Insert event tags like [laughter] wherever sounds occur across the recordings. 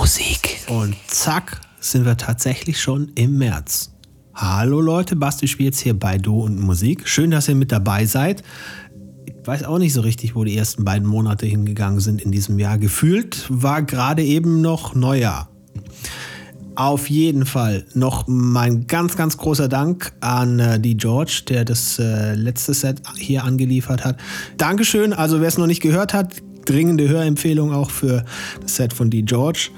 Musik. Und zack, sind wir tatsächlich schon im März. Hallo Leute, Basti spielt hier bei Du und Musik. Schön, dass ihr mit dabei seid. Ich weiß auch nicht so richtig, wo die ersten beiden Monate hingegangen sind in diesem Jahr. Gefühlt war gerade eben noch Neujahr. Auf jeden Fall noch mein ganz, ganz großer Dank an äh, die George, der das äh, letzte Set hier angeliefert hat. Dankeschön. Also wer es noch nicht gehört hat, dringende Hörempfehlung auch für das Set von die George.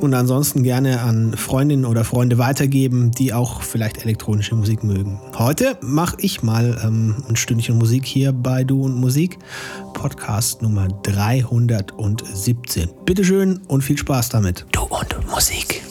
Und ansonsten gerne an Freundinnen oder Freunde weitergeben, die auch vielleicht elektronische Musik mögen. Heute mache ich mal ähm, ein Stündchen Musik hier bei Du und Musik. Podcast Nummer 317. Bitteschön und viel Spaß damit. Du und Musik.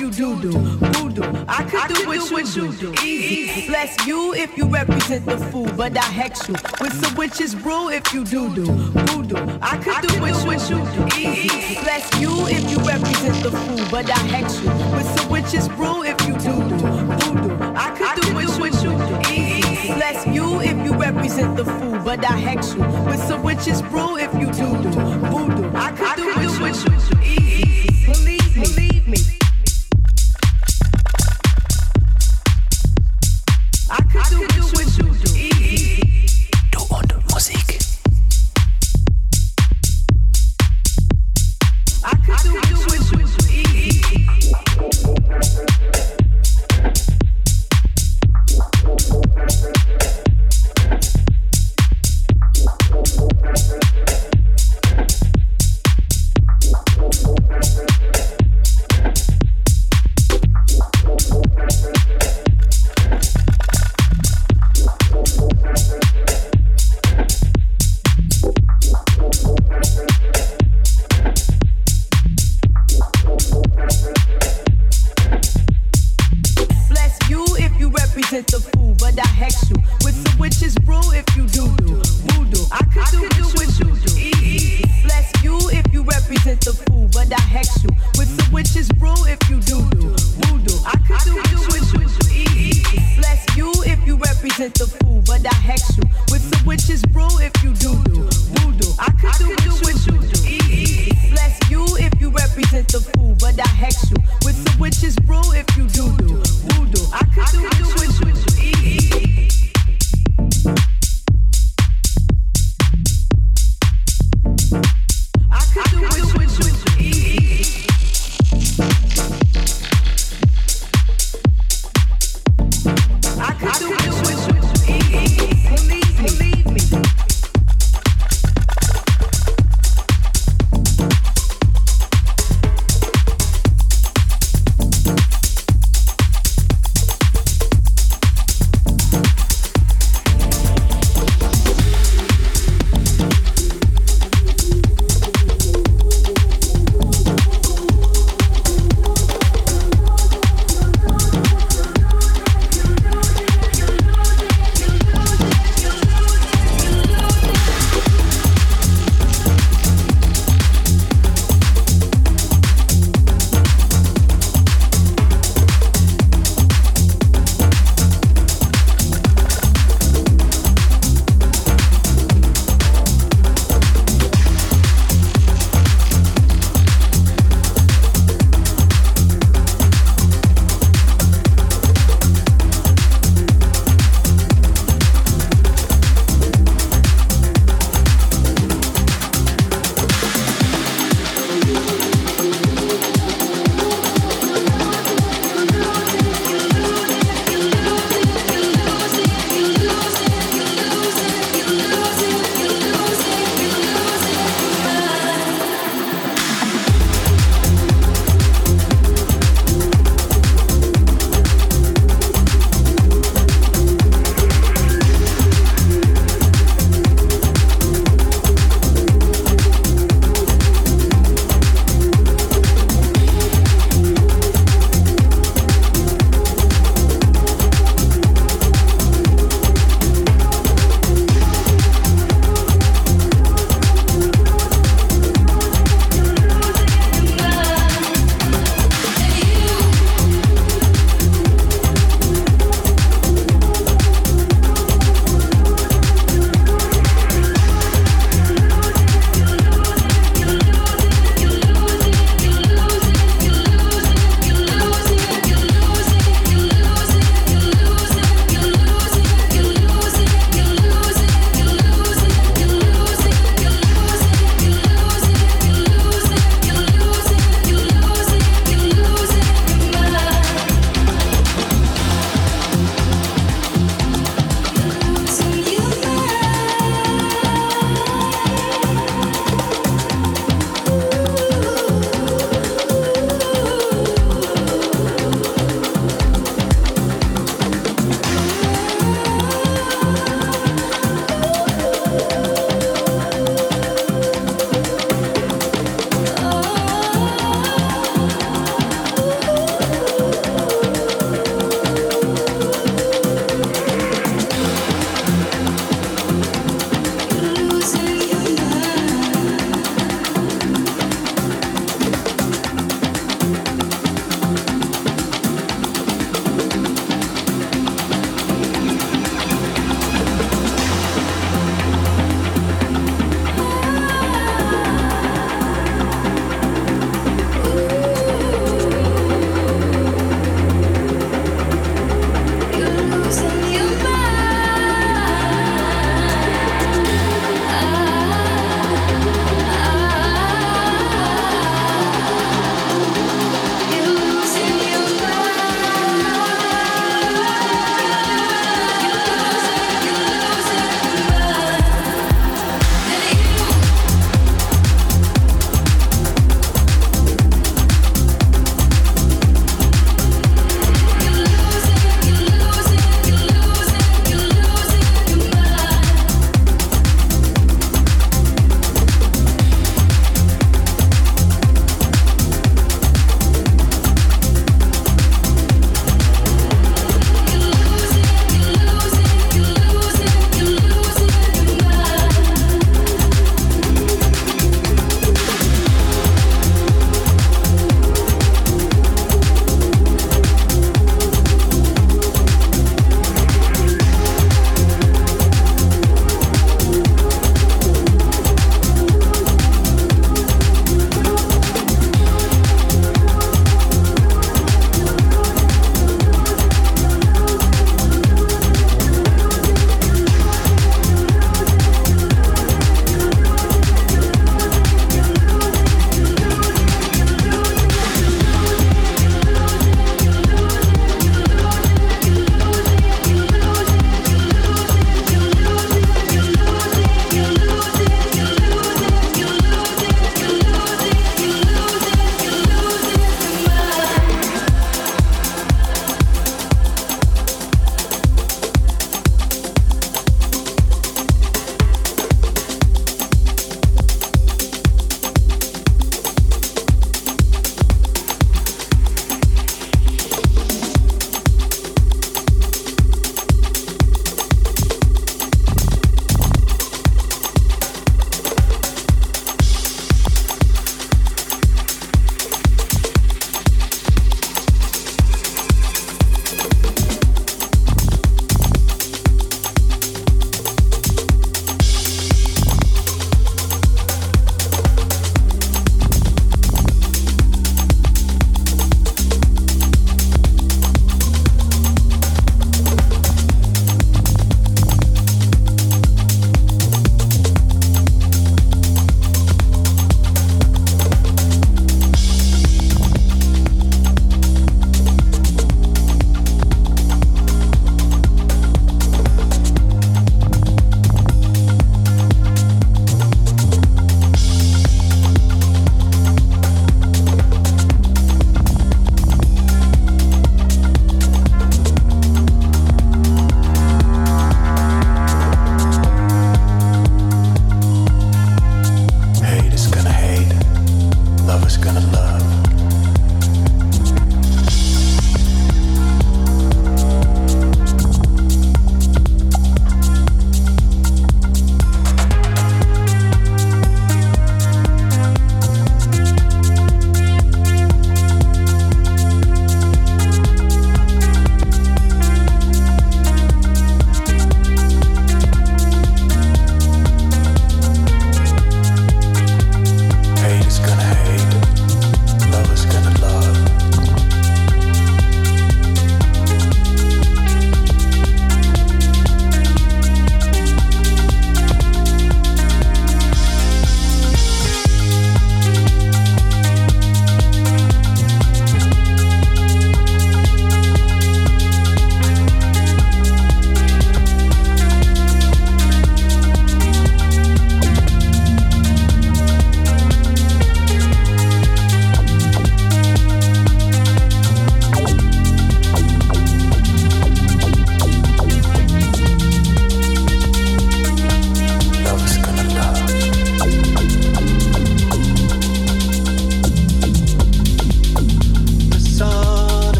You. Do do voodoo, I could do what you do easy. Bless you if you represent the fool, but I hex you with some witches brew if you do do voodoo. I could do what you do. Easy. Bless you if you represent the fool, but I hex you. With some witches brew if you do do voodoo. I could do what you do. Easy. Bless you if you represent the fool, but I hex you. With some witches brew if you do do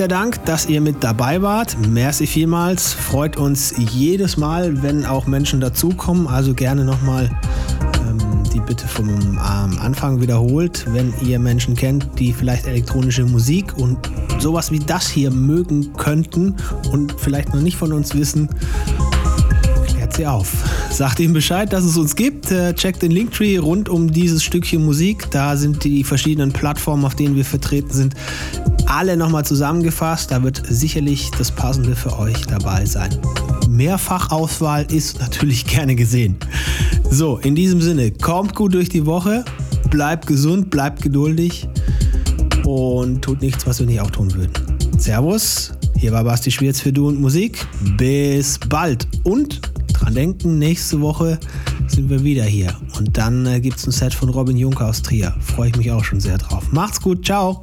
der Dank, dass ihr mit dabei wart. Merci vielmals. Freut uns jedes Mal, wenn auch Menschen dazukommen. Also gerne nochmal ähm, die Bitte vom ähm, Anfang wiederholt, wenn ihr Menschen kennt, die vielleicht elektronische Musik und sowas wie das hier mögen könnten und vielleicht noch nicht von uns wissen sie auf. Sagt ihm Bescheid, dass es uns gibt. Äh, checkt den Linktree rund um dieses Stückchen Musik. Da sind die verschiedenen Plattformen, auf denen wir vertreten sind, alle nochmal zusammengefasst. Da wird sicherlich das Passende für euch dabei sein. Mehrfachauswahl ist natürlich [laughs] gerne gesehen. So, in diesem Sinne, kommt gut durch die Woche, bleibt gesund, bleibt geduldig und tut nichts, was wir nicht auch tun würden. Servus, hier war Basti Schwierz für Du und Musik. Bis bald und dran denken, nächste Woche sind wir wieder hier. Und dann äh, gibt es ein Set von Robin Juncker aus Trier. Freue ich mich auch schon sehr drauf. Macht's gut, ciao.